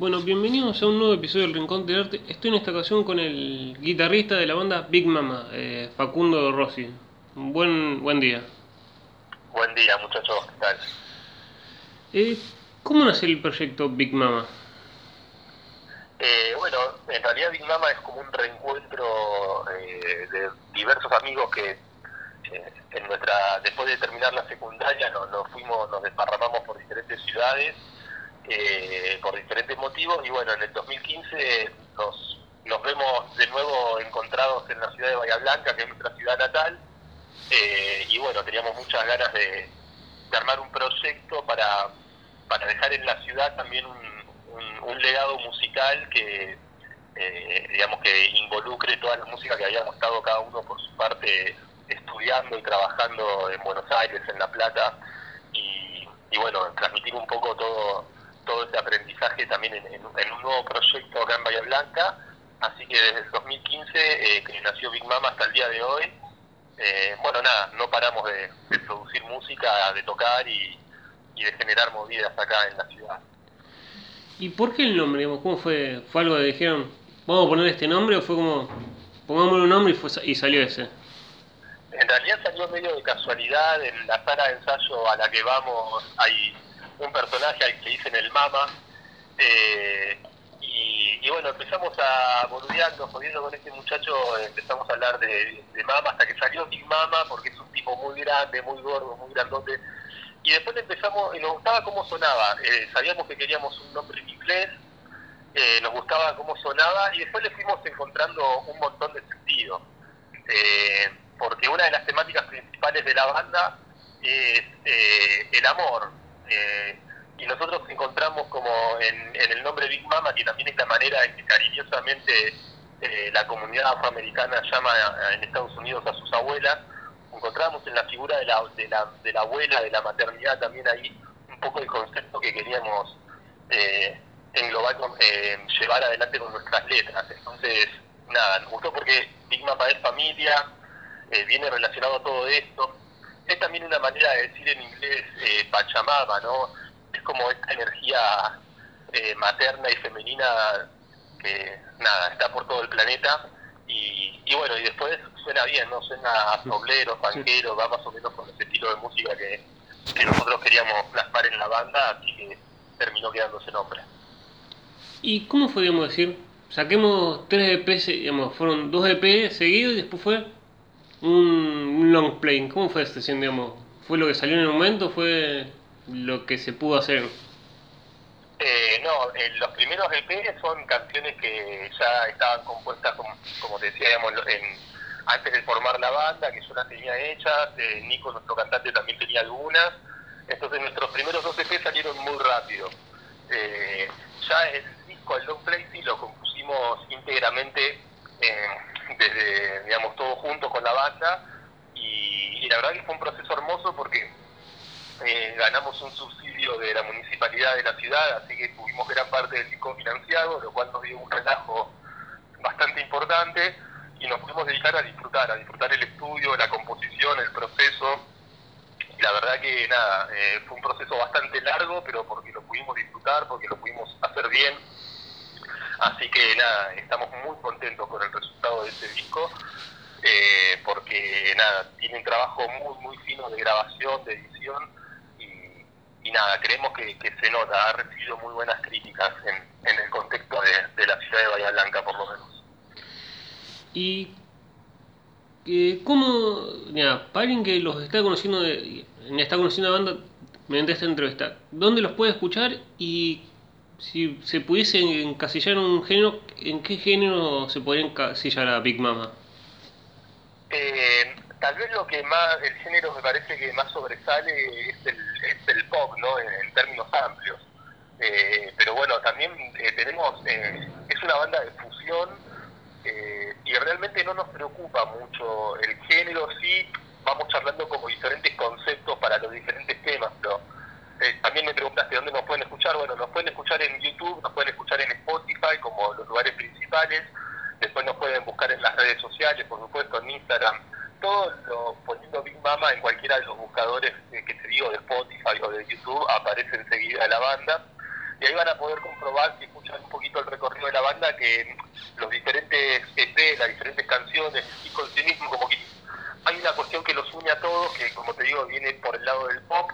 Bueno, bienvenidos a un nuevo episodio del Rincón del Arte. Estoy en esta ocasión con el guitarrista de la banda Big Mama, eh, Facundo Rossi. Buen, buen día. Buen día, muchachos, ¿qué tal? Eh, ¿Cómo nace el proyecto Big Mama? Eh, bueno, en realidad Big Mama es como un reencuentro eh, de diversos amigos que eh, en nuestra después de terminar la secundaria nos, nos fuimos, nos desparramamos por diferentes ciudades eh, por diferentes motivos y bueno, en el 2015 nos, nos vemos de nuevo encontrados en la ciudad de Bahía Blanca, que es nuestra ciudad natal, eh, y bueno, teníamos muchas ganas de, armar un proyecto para, para dejar en la ciudad también un, un, legado musical que, eh, digamos, que involucre toda la música que habíamos estado cada uno por su parte estudiando y trabajando en Buenos Aires, en La Plata, y bueno, transmitir un poco todo todo ese aprendizaje también en, en, en, un nuevo proyecto acá en Bahía Blanca. Así que desde el 2015, eh, que nació Big Mama hasta el día de hoy, eh, bueno, nada, no paramos de, de producir música, de tocar y, y, de generar movidas acá en la ciudad. ¿Y por qué el nombre? ¿Cómo fue? ¿Fue algo que dijeron, vamos a poner este nombre o fue como, pongámosle un nombre y, fue, y salió ese? En realidad salió medio de casualidad, en la sala de ensayo a la que vamos hay un personaje al que dicen el Mama. Eh, y, bueno, empezamos a boludeando, jodiendo con este muchacho, empezamos a hablar de, Mama hasta que salió Big Mama, porque es un tipo muy grande, muy gordo, muy grandote. Y después empezamos, y nos gustaba cómo sonaba. Eh, sabíamos que queríamos un nombre en inglés, eh, nos gustaba cómo sonaba, y después le fuimos encontrando un montón de sentido. Eh, porque una de las temáticas principales de la banda es el amor, eh, y nosotros encontramos como en, el nombre Big Mama, que también es la manera en que cariñosamente eh, la comunidad afroamericana llama en Estados Unidos a sus abuelas, encontramos en la figura de la, de la, de la abuela, de la maternidad también ahí un poco el concepto que queríamos eh, englobar, llevar adelante con nuestras letras. Entonces, nada, nos gustó porque Big Mama es familia, viene relacionado a todo esto es también una manera de decir en inglés eh, Pachamama, ¿no? Es como esta energía eh, materna y femenina que, nada, está por todo el planeta. Y, y, bueno, y después suena bien, ¿no? Suena a soblero, panquero, va más o menos con ese estilo de música que, que nosotros queríamos plasmar en la banda, así que terminó quedando ese nombre. ¿Y cómo podríamos decir? Saquemos tres EPs, digamos, fueron dos EP seguidos y después fue un long play. ¿Cómo fue esta digamos? ¿Fue lo que salió en el momento fue lo que se pudo hacer? Eh, no, eh, los primeros EP son canciones que ya estaban compuestas, como, como te decía, antes de formar la banda, que yo las tenía hechas, eh, Nico, nuestro cantante, también tenía algunas. Entonces nuestros primeros dos EP salieron muy rápido. Eh, ya el disco, el long play, sí lo compusimos íntegramente desde, digamos, todos juntos con la banda y, la verdad que fue un proceso hermoso porque eh, ganamos un subsidio de la municipalidad de la ciudad, así que tuvimos gran parte del disco financiado, lo cual nos dio un relajo bastante importante y nos pudimos dedicar a disfrutar, a disfrutar el estudio, la composición, el proceso. Y la verdad que nada, eh, fue un proceso bastante largo, pero porque lo pudimos disfrutar, porque lo pudimos hacer bien Así que nada, estamos muy contentos con el resultado de este disco, eh, porque nada, tiene un trabajo muy, muy fino de grabación, de edición, y, nada, creemos que, se nota, ha recibido muy buenas críticas en, el contexto de, de, la ciudad de Bahía Blanca, por lo menos. ¿Y eh, cómo, mira, para alguien que los está conociendo, de, está conociendo la banda mediante esta entrevista, ¿dónde los puede escuchar y si se pudiese encasillar un género, ¿en qué género se podría encasillar a Big Mama? Eh, tal vez lo que más, el género me parece que más sobresale es el, es el pop, ¿no? En, términos amplios. Eh, pero bueno, también eh, tenemos, es una banda de fusión y realmente no nos preocupa mucho el género, sí, vamos charlando como diferentes conceptos para los diferentes temas, pero eh, también me preguntaste dónde nos pueden escuchar. Bueno, nos pueden escuchar en YouTube, nos pueden escuchar en Spotify como los lugares principales. Después nos pueden buscar en las redes sociales, por supuesto, en Instagram. Todo lo, poniendo Big Mama en cualquiera de los buscadores eh, que te digo de Spotify o de YouTube, aparece enseguida la banda. Y ahí van a poder comprobar, si escuchan un poquito el recorrido de la banda, que los diferentes EP, las diferentes canciones, y con sí mismo, como que hay una cuestión que los une a todos, que como te digo, viene por el lado del pop,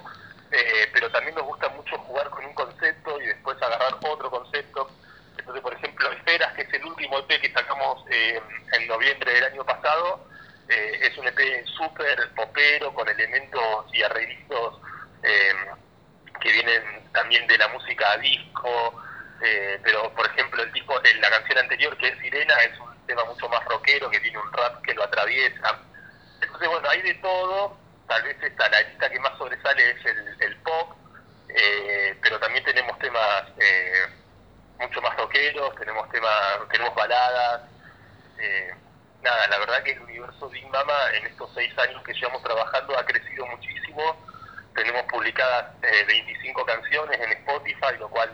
eh, pero también nos gusta mucho jugar con un concepto y después agarrar otro concepto. Entonces, por ejemplo, Esferas, que es el último EP que sacamos eh, en noviembre del año pasado, eh, es un EP súper popero, con elementos y arreglistos que vienen también de la música disco, pero por ejemplo el tipo, la canción anterior que es Sirena es un tema mucho más rockero, que tiene un rap que lo atraviesa. Entonces, bueno, hay de todo, tal vez esta, la lista que más sobresale es el, eh, pero también tenemos temas eh, mucho más rockeros, tenemos temas, tenemos baladas. Eh, nada, la verdad que el universo Big Mama en estos seis años que llevamos trabajando ha crecido muchísimo. Tenemos publicadas 25 canciones en Spotify, lo cual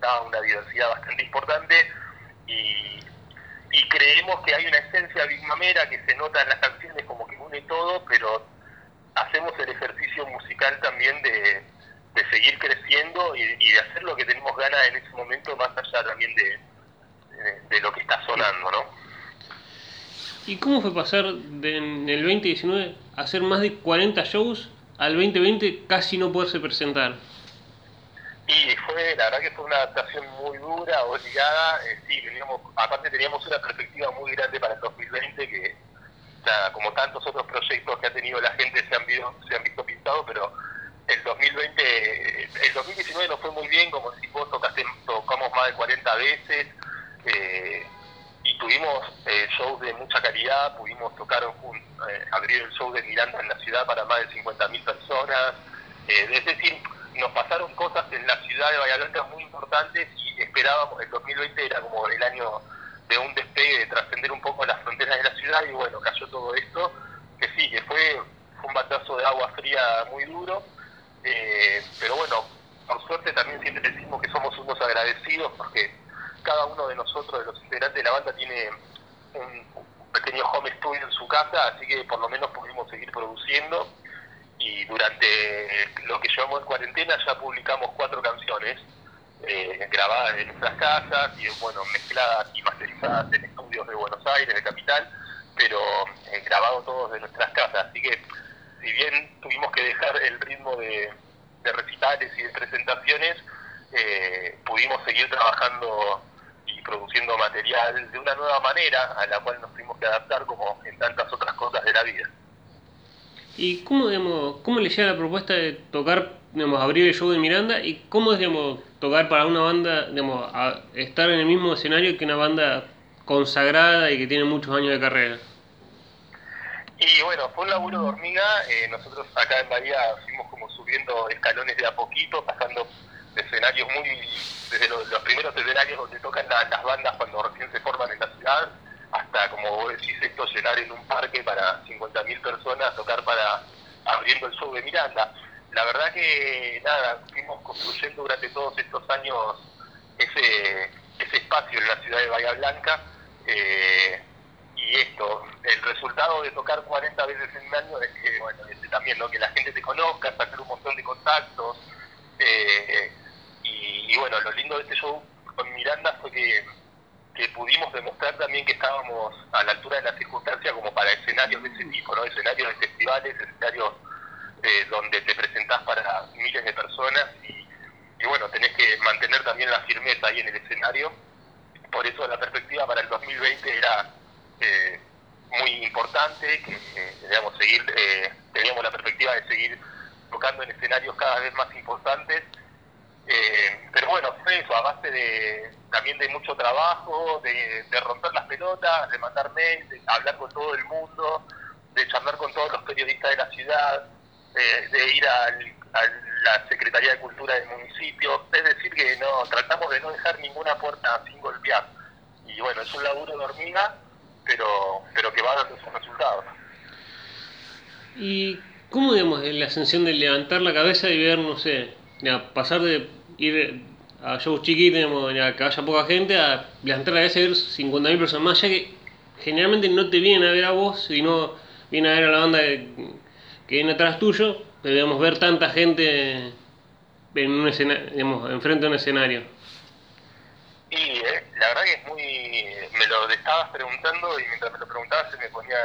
da una diversidad bastante importante. Y, y creemos que hay una esencia Big Mamera que se nota en las canciones como que une todo, pero hacemos el ejercicio musical también de, seguir creciendo y, de hacer lo que tenemos ganas en ese momento, más allá también de, lo que está sonando, ¿no? ¿Y cómo fue pasar de, en el 2019 a hacer más de 40 shows al 2020 casi no poderse presentar? Y fue, la verdad que fue una adaptación muy dura, obligada. Eh, sí, teníamos, aparte teníamos una perspectiva muy grande para el 2020 que como tantos otros proyectos que ha tenido la gente se han, visto, se han visto pintados, pero el 2020, el 2019 no fue muy bien, como si vos tocaste, tocamos más de 40 veces eh, y tuvimos eh, shows de mucha calidad, pudimos tocar, eh, abrir el show de Miranda en la ciudad para más de 50.000 personas, es decir, nos pasaron cosas en la ciudad de Blanca muy importantes y esperábamos, el 2020 era como el año de un despegue, de trascender un poco las fronteras de la ciudad y bueno, cayó todo esto, que sí, que fue, un batazo de agua fría muy duro, eh, pero bueno, por suerte también siempre decimos que somos unos agradecidos porque cada uno de nosotros, de los integrantes de la banda, tiene un, pequeño home studio en su casa, así que por lo menos pudimos seguir produciendo y durante lo que llevamos en cuarentena ya publicamos cuatro canciones eh, grabadas en nuestras casas y bueno, mezcladas y masterizadas en estudios de Buenos Aires, de Capital, pero eh, grabado todos de nuestras casas. Así que si bien tuvimos que dejar el ritmo de, recitales y de presentaciones, eh, pudimos seguir trabajando y produciendo material de una nueva manera a la cual nos tuvimos que adaptar como en tantas otras cosas de la vida. ¿Y cómo, digamos, cómo le llega la propuesta de tocar, digamos, abrir el show de Miranda y cómo es, digamos, tocar para una banda, digamos, estar en el mismo escenario que una banda consagrada y que tiene muchos años de carrera? Y bueno, fue un laburo de hormiga. Eh, nosotros acá en Bahía fuimos como subiendo escalones de a poquito, pasando de escenarios muy. desde los, primeros escenarios donde tocan las bandas cuando recién se forman en la ciudad, hasta como vos decís, esto llenar en un parque para 50.000 personas, tocar para abriendo el show de Miranda la verdad que nada, fuimos construyendo durante todos estos años ese, ese espacio en la ciudad de Bahía Blanca. Eh, y esto, el resultado de tocar 40 veces en un año es que, bueno, este, también, ¿no? que la gente te conozca, sacar un montón de contactos. Eh, y, bueno, lo lindo de este show con Miranda fue que, que pudimos demostrar también que estábamos a la altura de las circunstancias como para escenarios de ese tipo, ¿no? escenarios de festivales, escenarios eh, donde te presentás para miles de personas y, bueno, tenés que mantener también la firmeza ahí en el escenario. Por eso la perspectiva para el 2020 era eh, muy importante, que eh, digamos, seguir, teníamos la perspectiva de seguir tocando en escenarios cada vez más importantes. pero bueno, fue eso, a base de, también de mucho trabajo, de, de romper las pelotas, de mandar mails, de hablar con todo el mundo, de charlar con todos los periodistas de la ciudad, de, ir a la Secretaría de Cultura del municipio, es decir, que no tratamos de no dejar ninguna puerta sin golpear. Y bueno, es un laburo de hormiga, pero, pero que va dando sus resultados. ¿Y cómo, digamos, la ascensión de levantar la cabeza y ver, no sé, pasar de ir a shows chiquitos, digamos, que haya poca gente, a levantar la cabeza y ver 50.000 personas más, ya que generalmente no te vienen a ver a vos, sino vienen a ver a la banda que viene atrás tuyo, pero digamos, ver tanta gente en un escenario, digamos, enfrente de un escenario. La verdad que es muy... Me lo estabas preguntando y mientras me lo preguntabas se me ponía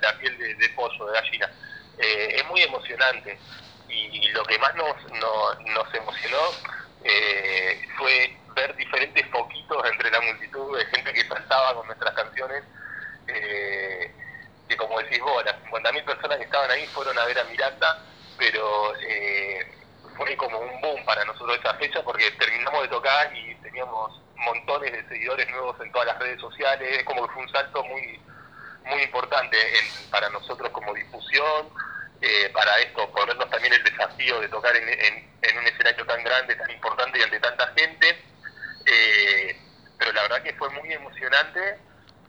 la, piel de, pollo, de gallina. Eh, es muy emocionante y lo que más nos, nos emocionó eh, fue ver diferentes foquitos entre la multitud de gente que saltaba con nuestras canciones. Eh, que como decís vos, las 50.000 personas que estaban ahí fueron a ver a Miranda, pero eh, fue como un boom para nosotros esa fecha porque terminamos de tocar y teníamos montones de seguidores nuevos en todas las redes sociales, como que fue un salto muy muy importante para nosotros como difusión, eh, para esto, ponernos también el desafío de tocar en, en, un escenario tan grande, tan importante y ante tanta gente. Eh, pero la verdad que fue muy emocionante.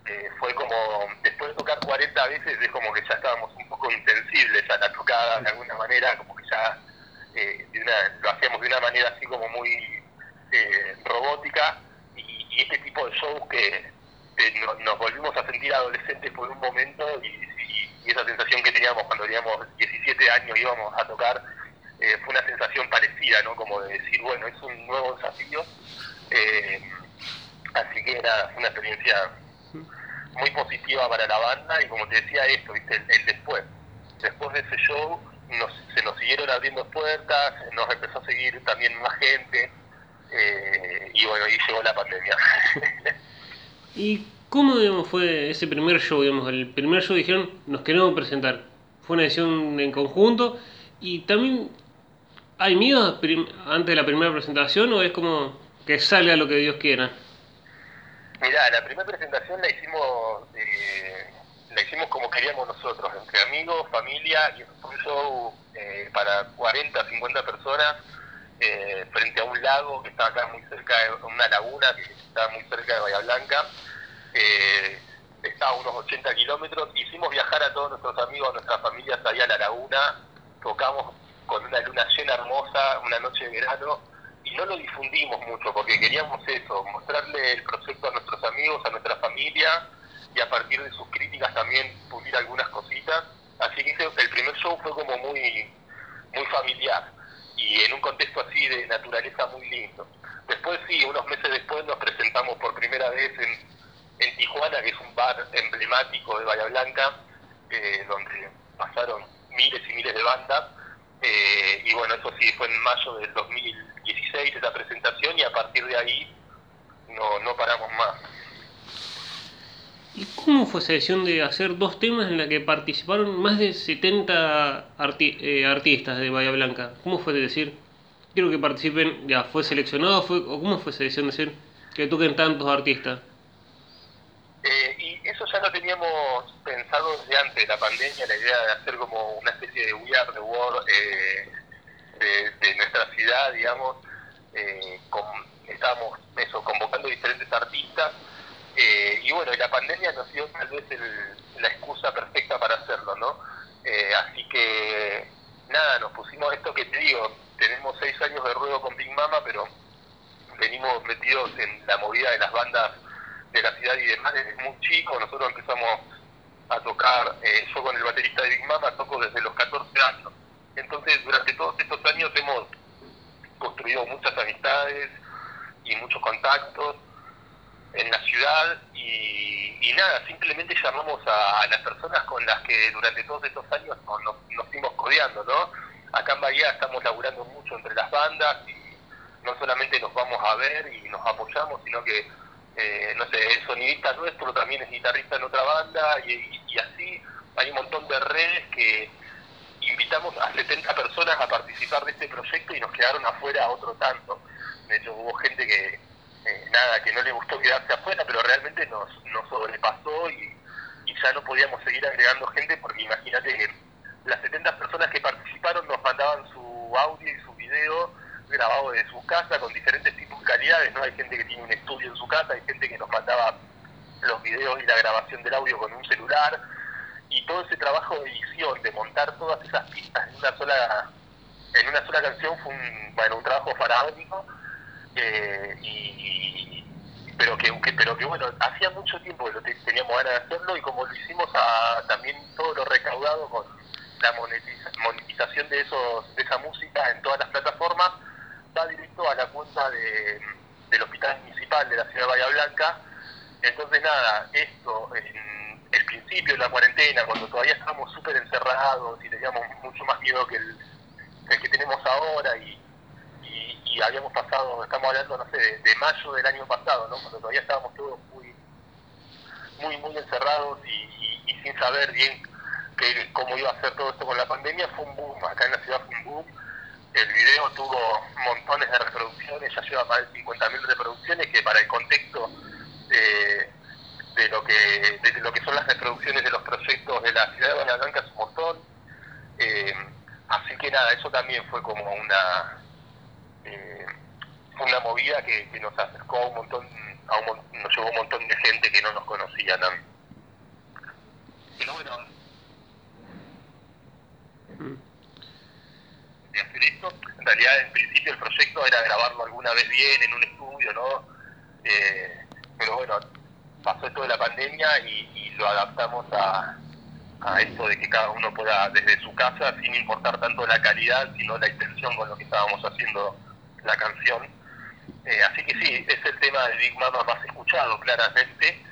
Eh, fue como, después de tocar 40 veces, es como que ya estábamos un poco insensibles a la tocada de alguna manera, como que ya lo hacíamos de una manera así como muy robótica. Y, este tipo de shows que nos volvimos a sentir adolescentes por un momento y y esa sensación que teníamos cuando teníamos 17 años íbamos a tocar eh, fue una sensación parecida, ¿no? Como de decir, bueno, es un nuevo desafío. Eh, así que era una experiencia muy positiva para la banda y como te decía esto, ¿viste? El, después. Después de ese show nos, se nos siguieron abriendo puertas, nos empezó a seguir también más gente eh, y bueno, ahí llegó la pandemia. ¿Y ¿Cómo digamos, fue ese primer show? Digamos, el primer show dijeron, nos queremos presentar. ¿Fue una decisión en conjunto? Y también, ¿hay miedo antes de la primera presentación o es como que salga lo que Dios quiera? Mirá, la primera presentación la hicimos eh, la hicimos como queríamos nosotros, entre amigos, familia, y fue un show eh, para 40, 50 personas eh, frente a un lago que estaba acá muy cerca de una laguna que estaba muy cerca de Bahía Blanca eh, está a unos 80 kilómetros, hicimos viajar a todos nuestros amigos, a nuestras familias allá a la laguna, tocamos con una luna llena hermosa, una noche de verano, y no lo difundimos mucho porque queríamos eso, mostrarle el proyecto a nuestros amigos, a nuestra familia, y a partir de sus críticas también pulir algunas cositas. Así que el primer show fue como muy, muy familiar y en un contexto así de naturaleza muy lindo. Después sí, unos meses después nos presentamos por primera vez en en Tijuana, que es un bar emblemático de Bahía Blanca, eh, donde pasaron miles y miles de bandas. Eh, y bueno, eso sí, fue en mayo del 2016 esa presentación y a partir de ahí no, no paramos más. ¿Y cómo fue esa decisión de hacer dos temas en la que participaron más de 70 eh, artistas de Bahía Blanca? ¿Cómo fue de decir, quiero que participen, ya fue seleccionado, fue, o cómo fue esa decisión de decir que toquen tantos artistas? Eh, y eso ya lo teníamos pensado desde antes de la pandemia, la idea de hacer como una especie de We Are the World eh, de, nuestra ciudad, digamos. Eh, estábamos eso, convocando diferentes artistas. Y bueno, la pandemia nos dio tal vez la excusa perfecta para hacerlo, ¿no? así que nada, nos pusimos esto que te digo, tenemos seis años de ruedo con Big Mama, pero venimos metidos en la movida de las bandas de la ciudad y demás desde muy chico. Nosotros empezamos a tocar, eh, yo con el baterista de Big Mama toco desde los 14 años. Entonces, durante todos estos años hemos construido muchas amistades y muchos contactos en la ciudad y, nada, simplemente llamamos a, las personas con las que durante todos estos años nos, nos, nos fuimos codeando, ¿no? Acá en Bahía estamos laburando mucho entre las bandas y no solamente nos vamos a ver y nos apoyamos, sino que eh, no sé, el sonidista nuestro también es guitarrista en otra banda y, así hay un montón de redes que invitamos a 70 personas a participar de este proyecto y nos quedaron afuera otro tanto. De hecho, hubo gente que, eh, nada, que no le gustó quedarse afuera, pero realmente nos, nos sobrepasó y, ya no podíamos seguir agregando gente porque imagínate que las 70 personas que participaron nos mandaban su audio y su video grabado de su casa con diferentes tipos de calidades, ¿no? Hay gente que tiene un estudio en su casa, hay gente que nos mandaba los videos y la grabación del audio con un celular y todo ese trabajo de edición, de montar todas esas pistas en una sola en una sola canción fue un, bueno, un trabajo faraónico eh, y, pero que, pero que bueno hacía mucho tiempo que lo teníamos ganas de hacerlo y como lo hicimos a, también todo lo recaudado con la monetización de esos de esa música en todas las plataformas va directo a la cuenta de, del hospital municipal de la ciudad de Bahía Blanca. Entonces, nada, esto en el principio de la cuarentena, cuando todavía estábamos súper encerrados y teníamos mucho más miedo que el, que, tenemos ahora y, y, habíamos pasado, estamos hablando, no sé, de, mayo del año pasado, ¿no? cuando todavía estábamos todos muy, muy, muy encerrados y, sin saber bien que, cómo iba a ser todo esto con la pandemia, fue un boom, acá en la ciudad fue un boom el video tuvo montones de reproducciones, ya lleva más de 50.000 reproducciones, que para el contexto de, lo que de lo que son las reproducciones de los proyectos de la ciudad de Bahía Blanca es un montón. Eh, así que nada, eso también fue como una eh, una movida que, nos acercó a un montón, a un, nos llevó un montón de gente que no nos conocía también. Pero bueno, mm hacer esto. En realidad, en principio, el proyecto era grabarlo alguna vez bien en un estudio, ¿no? Eh, pero bueno, pasó esto de la pandemia y, lo adaptamos a, a esto de que cada uno pueda desde su casa, sin importar tanto la calidad, sino la intención con lo que estábamos haciendo la canción. Eh, así que sí, es el tema de Big Mama más escuchado, claramente.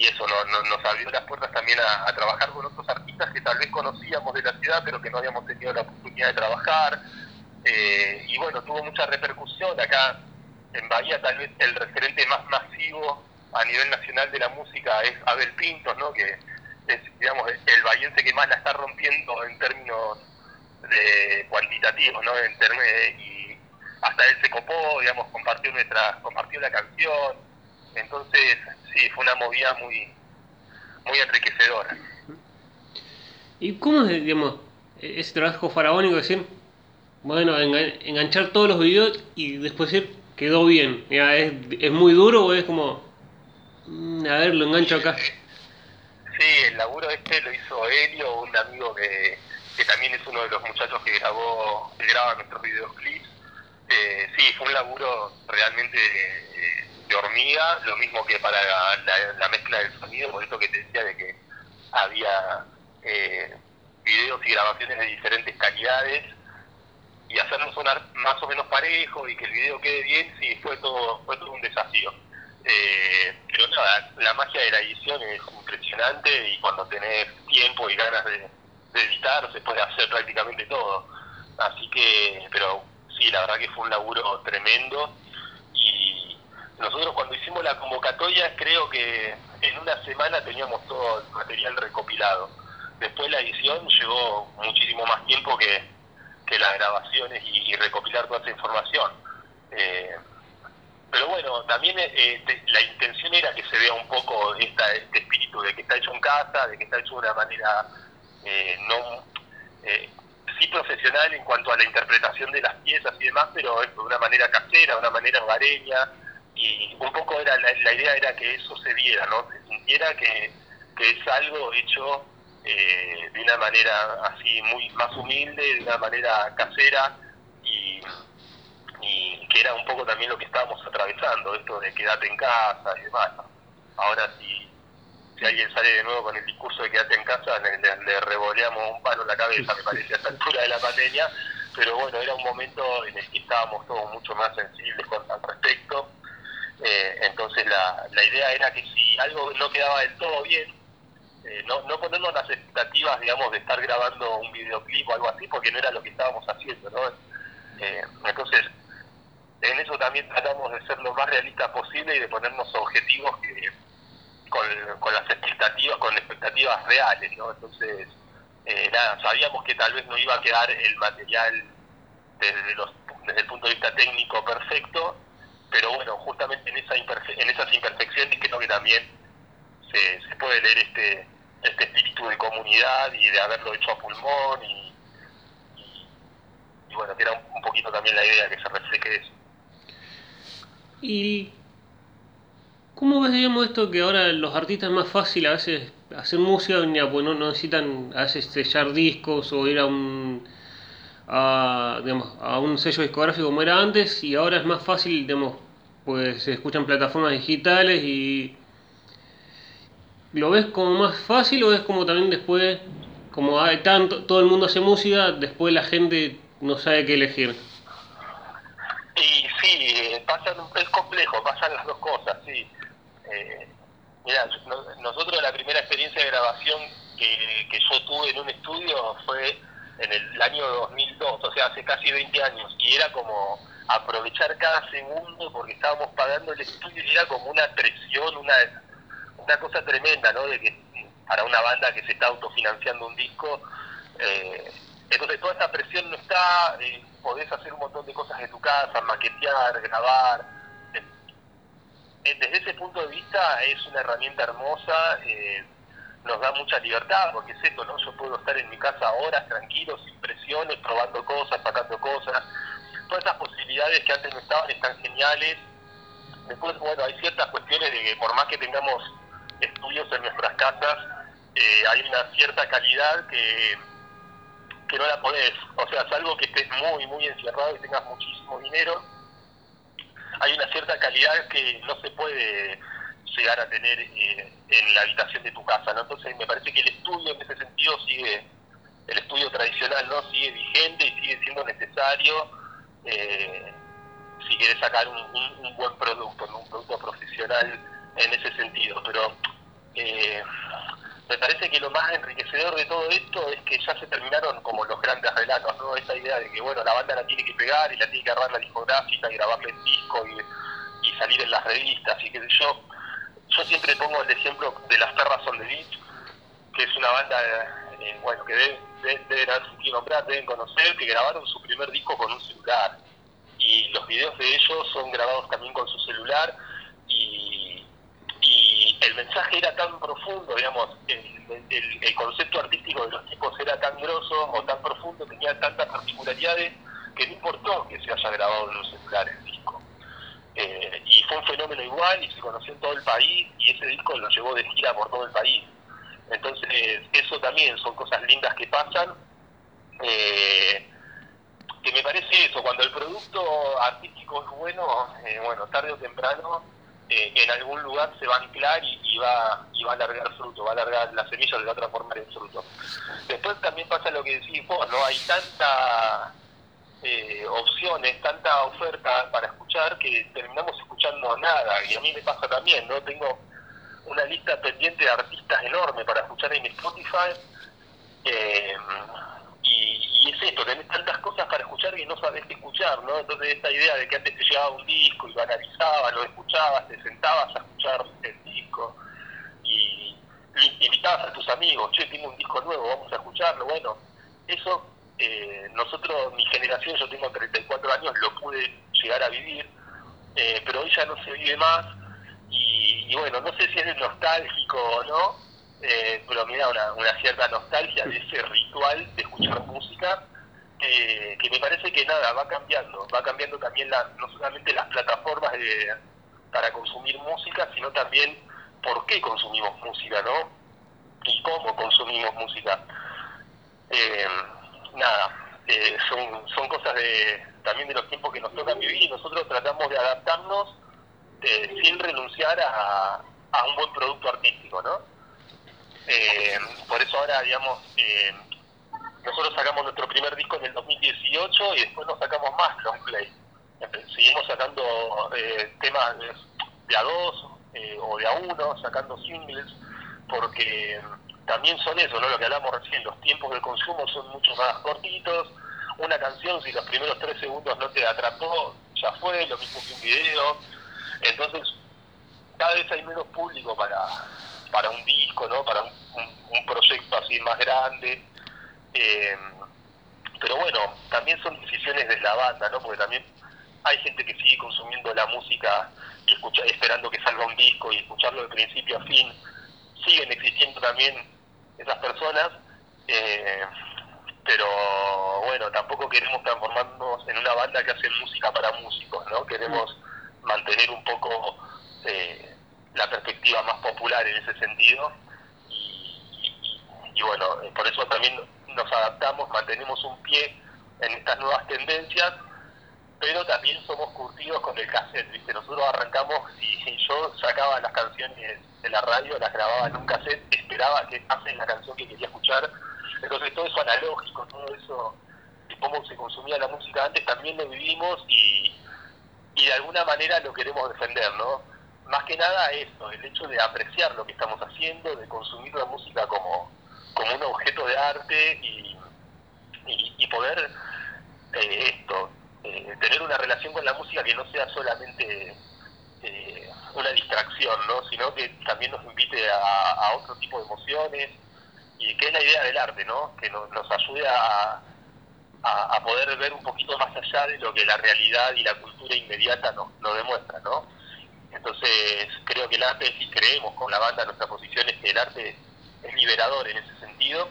Y eso nos abrió las puertas también a, trabajar con otros artistas que tal vez conocíamos de la ciudad pero que no habíamos tenido la oportunidad de trabajar. Eh, y bueno tuvo mucha repercusión acá en Bahía tal vez el referente más masivo a nivel nacional de la música es Abel Pintos no que es digamos el bahiense que más la está rompiendo en términos de cuantitativos no en términos y hasta él se copó digamos compartió nuestra compartió la canción entonces sí, fue una movida muy, muy enriquecedora. ¿Y cómo es, digamos, ese trabajo faraónico de decir, bueno, enganchar todos los videos y después decir, quedó bien? ¿Es, ¿Es muy duro o es como, mm, a ver, lo engancho acá? Sí, el laburo este lo hizo Helio, un amigo que, que también es uno de los muchachos que grabó, que graba nuestros videoclips. Eh, sí, fue un laburo realmente eh, hormiga, lo mismo que para la, mezcla del sonido, por eso que te decía de que había eh, videos y grabaciones de diferentes calidades y hacerlo sonar más o menos parejo y que el video quede bien, sí, fue todo, fue todo un desafío. Eh, pero nada, la magia de la edición es impresionante y cuando tenés tiempo y ganas de, de editar se puede hacer prácticamente todo. Así que, pero sí, la verdad que fue un laburo tremendo nosotros cuando hicimos la convocatoria creo que en una semana teníamos todo el material recopilado. Después la edición llevó muchísimo más tiempo que, las grabaciones y, recopilar toda esa información. Eh, pero bueno, también eh, la intención era que se vea un poco esta, este espíritu de que está hecho en casa, de que está hecho de una manera eh, no sí profesional en cuanto a la interpretación de las piezas y demás, pero de una manera casera, de una manera hogareña, y un poco era la, idea era que eso se viera, ¿no? Se sintiera que, es algo hecho eh, de una manera así muy más humilde, de una manera casera y, que era un poco también lo que estábamos atravesando, esto de quedarte en casa y demás. Ahora si, si alguien sale de nuevo con el discurso de quedarte en casa, le, le, revoleamos un palo en la cabeza, me parece, a esta altura de la pandemia, pero bueno, era un momento en el que estábamos todos mucho más sensibles con, al respecto. Eh, entonces la, la idea era que si algo no quedaba del todo bien, eh, no, no ponernos las expectativas, digamos, de estar grabando un videoclip o algo así, porque no era lo que estábamos haciendo, ¿no? Eh, entonces, en eso también tratamos de ser lo más realistas posible y de ponernos objetivos que, con, con las expectativas, con expectativas reales, ¿no? Entonces, nada, sabíamos que tal vez no iba a quedar el material desde, los, desde el punto de vista técnico perfecto, pero bueno, justamente en, esa en esas imperfecciones creo que también se, se puede leer este, este espíritu de comunidad y de haberlo hecho a pulmón y, y, bueno, que era un, poquito también la idea que se refleje eso. ¿Y cómo ves, digamos, esto que ahora los artistas es más fácil a veces hacer música, pues no, necesitan a veces sellar discos o ir a un a, digamos, a un sello discográfico como era antes y ahora es más fácil, digamos, pues se escuchan plataformas digitales y lo ves como más fácil o ves como también después, como hay tanto, todo el mundo hace música, después la gente no sabe qué elegir. Y sí, pasan, es complejo, pasan las dos cosas, sí. Eh, mira, nosotros la primera experiencia de grabación que, yo tuve en un estudio fue en el año 2002, o sea, hace casi 20 años, y era como aprovechar cada segundo porque estábamos pagando el estudio y era como una presión, una, una cosa tremenda, ¿no? De que para una banda que se está autofinanciando un disco, eh, entonces toda esa presión no está, eh, podés hacer un montón de cosas en tu casa, maquetear, grabar. Eh, desde ese punto de vista es una herramienta hermosa, eh, nos da mucha libertad, porque es esto, ¿no? Yo puedo estar en mi casa horas tranquilo, sin presiones, probando cosas, sacando cosas. Todas esas posibilidades que antes no estaban están geniales. Después, bueno, hay ciertas cuestiones de que por más que tengamos estudios en nuestras casas, eh, hay una cierta calidad que, que no la podés, o sea, salvo que estés muy, muy encerrado y tengas muchísimo dinero, hay una cierta calidad que no se puede llegar a tener eh, en la habitación de tu casa. Entonces me parece que el estudio en ese sentido sigue, el estudio tradicional, ¿no? Sigue vigente y sigue siendo necesario eh, si quieres sacar un, un, buen producto, un producto profesional en ese sentido, pero eh, me parece que lo más enriquecedor de todo esto es que ya se terminaron como los grandes relatos, ¿no? Esa idea de que, bueno, la banda la tiene que pegar y la tiene que agarrar la discográfica y grabarle el disco y, salir en las revistas y qué sé yo yo siempre pongo el ejemplo de las Perras on the Beach, que es una banda, eh, bueno, que deben, deben sentido nombrar, deben conocer, que grabaron su primer disco con un celular. Y los videos de ellos son grabados también con su celular y el mensaje era tan profundo, digamos, el, concepto artístico de los tipos era tan grosso o tan profundo, tenía tantas particularidades que no importó que se haya grabado en un celular el disco. Eh, y fue un fenómeno igual y se conoció en todo el país y ese disco lo llevó de gira por todo el país. Entonces, eso también son cosas lindas que pasan. Eh, que me parece eso, cuando el producto artístico es bueno, eh, bueno, tarde o temprano, eh, en algún lugar se va a anclar y, va, y va a largar fruto, va a largar la semilla, le va a transformar en fruto. Después también pasa lo que decís vos, ¿no? Hay tanta eh, opciones, tanta oferta para escuchar que terminamos escuchando nada. Y a mí me pasa también, ¿no? Tengo una lista pendiente de artistas enorme para escuchar en Spotify. Eh, y, es esto, tenés tantas cosas para escuchar que no sabés qué escuchar, ¿no? Entonces esta idea de que antes te llegaba un disco y lo analizabas, lo escuchabas, te sentabas a escuchar el disco y, y invitabas a tus amigos, che, tengo un disco nuevo, vamos a escucharlo, bueno, eso eh, nosotros, mi generación, yo tengo 34 años, lo pude llegar a vivir, eh, pero hoy ya no se vive más y, y, bueno, no sé si es nostálgico o no, eh, da una, una, cierta nostalgia de ese ritual de escuchar música, que me parece que nada, va cambiando, va cambiando también la, no solamente las plataformas de, para consumir música, sino también por qué consumimos música, ¿no? Y cómo consumimos música. Eh, nada, eh, son, son cosas de también de los tiempos que nos tocan vivir y nosotros tratamos de adaptarnos eh, sin renunciar a, a, un buen producto artístico, ¿no? Eh, por eso ahora, digamos, eh, nosotros sacamos nuestro primer disco en el 2018 y después nos sacamos más long play. Seguimos sacando eh, temas de, de, a dos eh, o de a uno, sacando singles, porque también son eso, ¿no? Lo que hablamos recién, los tiempos de consumo son mucho más cortitos. Una canción, si los primeros tres segundos no te atrapó, ya fue, lo mismo que un video. Entonces, cada vez hay menos público para, para un disco, ¿no? Para un, proyecto así más grande. Eh, pero bueno, también son decisiones de la banda, ¿no? Porque también hay gente que sigue consumiendo la música y escucha, esperando que salga un disco y escucharlo de principio a fin siguen existiendo también esas personas, eh, pero bueno, tampoco queremos transformarnos en una banda que hace música para músicos, ¿no? Queremos mantener un poco eh, la perspectiva más popular en ese sentido y, y, bueno, por eso también nos adaptamos, mantenemos un pie en estas nuevas tendencias, pero también somos curtidos con el cassette. Nosotros arrancamos y yo sacaba las canciones de la radio, las grababa en un cassette, esperaba que pasen la canción que quería escuchar. Entonces todo eso analógico, todo eso, de cómo se consumía la música antes, también lo vivimos y y de alguna manera lo queremos defender, ¿no? Más que nada eso, el hecho de apreciar lo que estamos haciendo, de consumir la música como, como un objeto de arte y, y, poder eh, esto, eh, tener una relación con la música que no sea solamente eh, una distracción, ¿no? sino que también nos invite a, otro tipo de emociones y que es la idea del arte, ¿no? que nos, nos ayude a, a, poder ver un poquito más allá de lo que la realidad y la cultura inmediata nos, nos demuestra. ¿no? Entonces creo que el arte, si creemos con la banda, nuestra posición es que el arte es liberador en ese sentido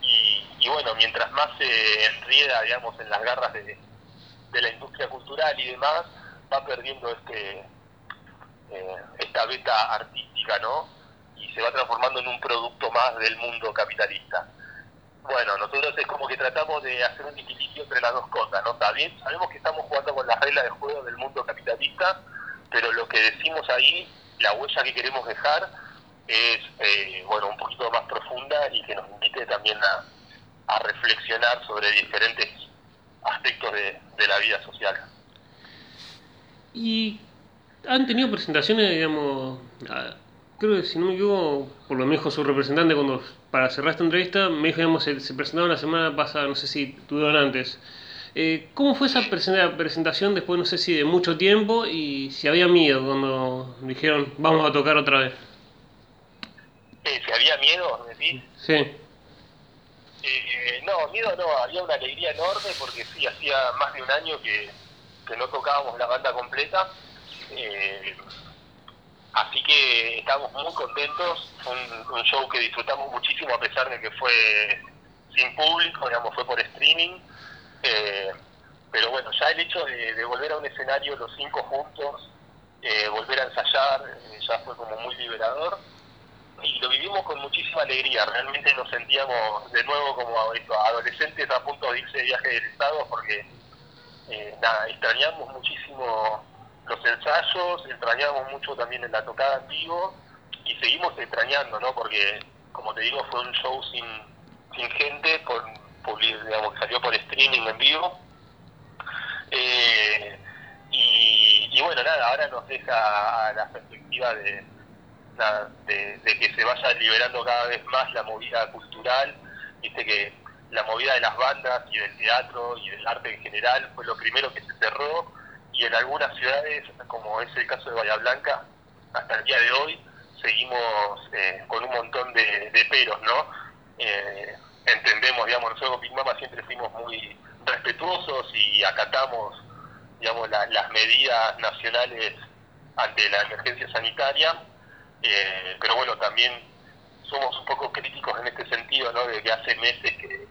y, bueno, mientras más se enrieda, digamos, en las garras de, de la industria cultural y demás, va perdiendo este eh, esta beta artística, ¿no? Y se va transformando en un producto más del mundo capitalista. Bueno, nosotros es como que tratamos de hacer un equilibrio entre las dos cosas, ¿no? También sabemos que estamos jugando con las reglas de juego del mundo capitalista, pero lo que decimos ahí, la huella que queremos dejar, es, eh, bueno, un poquito más profunda y que nos invite también a, reflexionar sobre diferentes aspectos de, de la vida social. ¿Y han tenido presentaciones, digamos, creo que si no me equivoco, por lo menos su representante cuando para cerrar esta entrevista me dijo, digamos, se, presentaron la semana pasada, no sé si tuvieron antes. Eh, ¿Cómo fue esa presentación después, no sé si de mucho tiempo y si había miedo cuando dijeron, vamos a tocar otra vez? ¿Si había miedo, decís? Sí. Eh, no, miedo no, había una alegría enorme porque sí, hacía más de un año que, que no tocábamos la banda completa eh, así que estamos muy contentos, fue un, show que disfrutamos muchísimo a pesar de que fue sin público, digamos, fue por streaming. Eh, pero bueno, ya el hecho de, volver a un escenario los cinco juntos, eh, volver a ensayar, ya fue como muy liberador. Y lo vivimos con muchísima alegría, realmente nos sentíamos de nuevo como adolescentes a punto de irse de viaje del Estado porque nada, extrañamos muchísimo los ensayos, extrañamos mucho también en la tocada en y seguimos extrañando, ¿no? Porque, como te digo, fue un show sin, sin gente, por, digamos, salió por streaming en vivo. Eh, y, bueno, nada, ahora nos deja la perspectiva de, de, de, que se vaya liberando cada vez más la movida cultural, viste que la movida de las bandas y del teatro y del arte en general fue lo primero que se cerró y en algunas ciudades, como es el caso de Bahía Blanca, hasta el día de hoy seguimos eh, con un montón de, peros, ¿no? Eh, entendemos, digamos, nosotros Big Mama siempre fuimos muy respetuosos y acatamos, digamos, las medidas nacionales ante la emergencia sanitaria, eh, pero bueno, también somos un poco críticos en este sentido, ¿no? De que hace meses que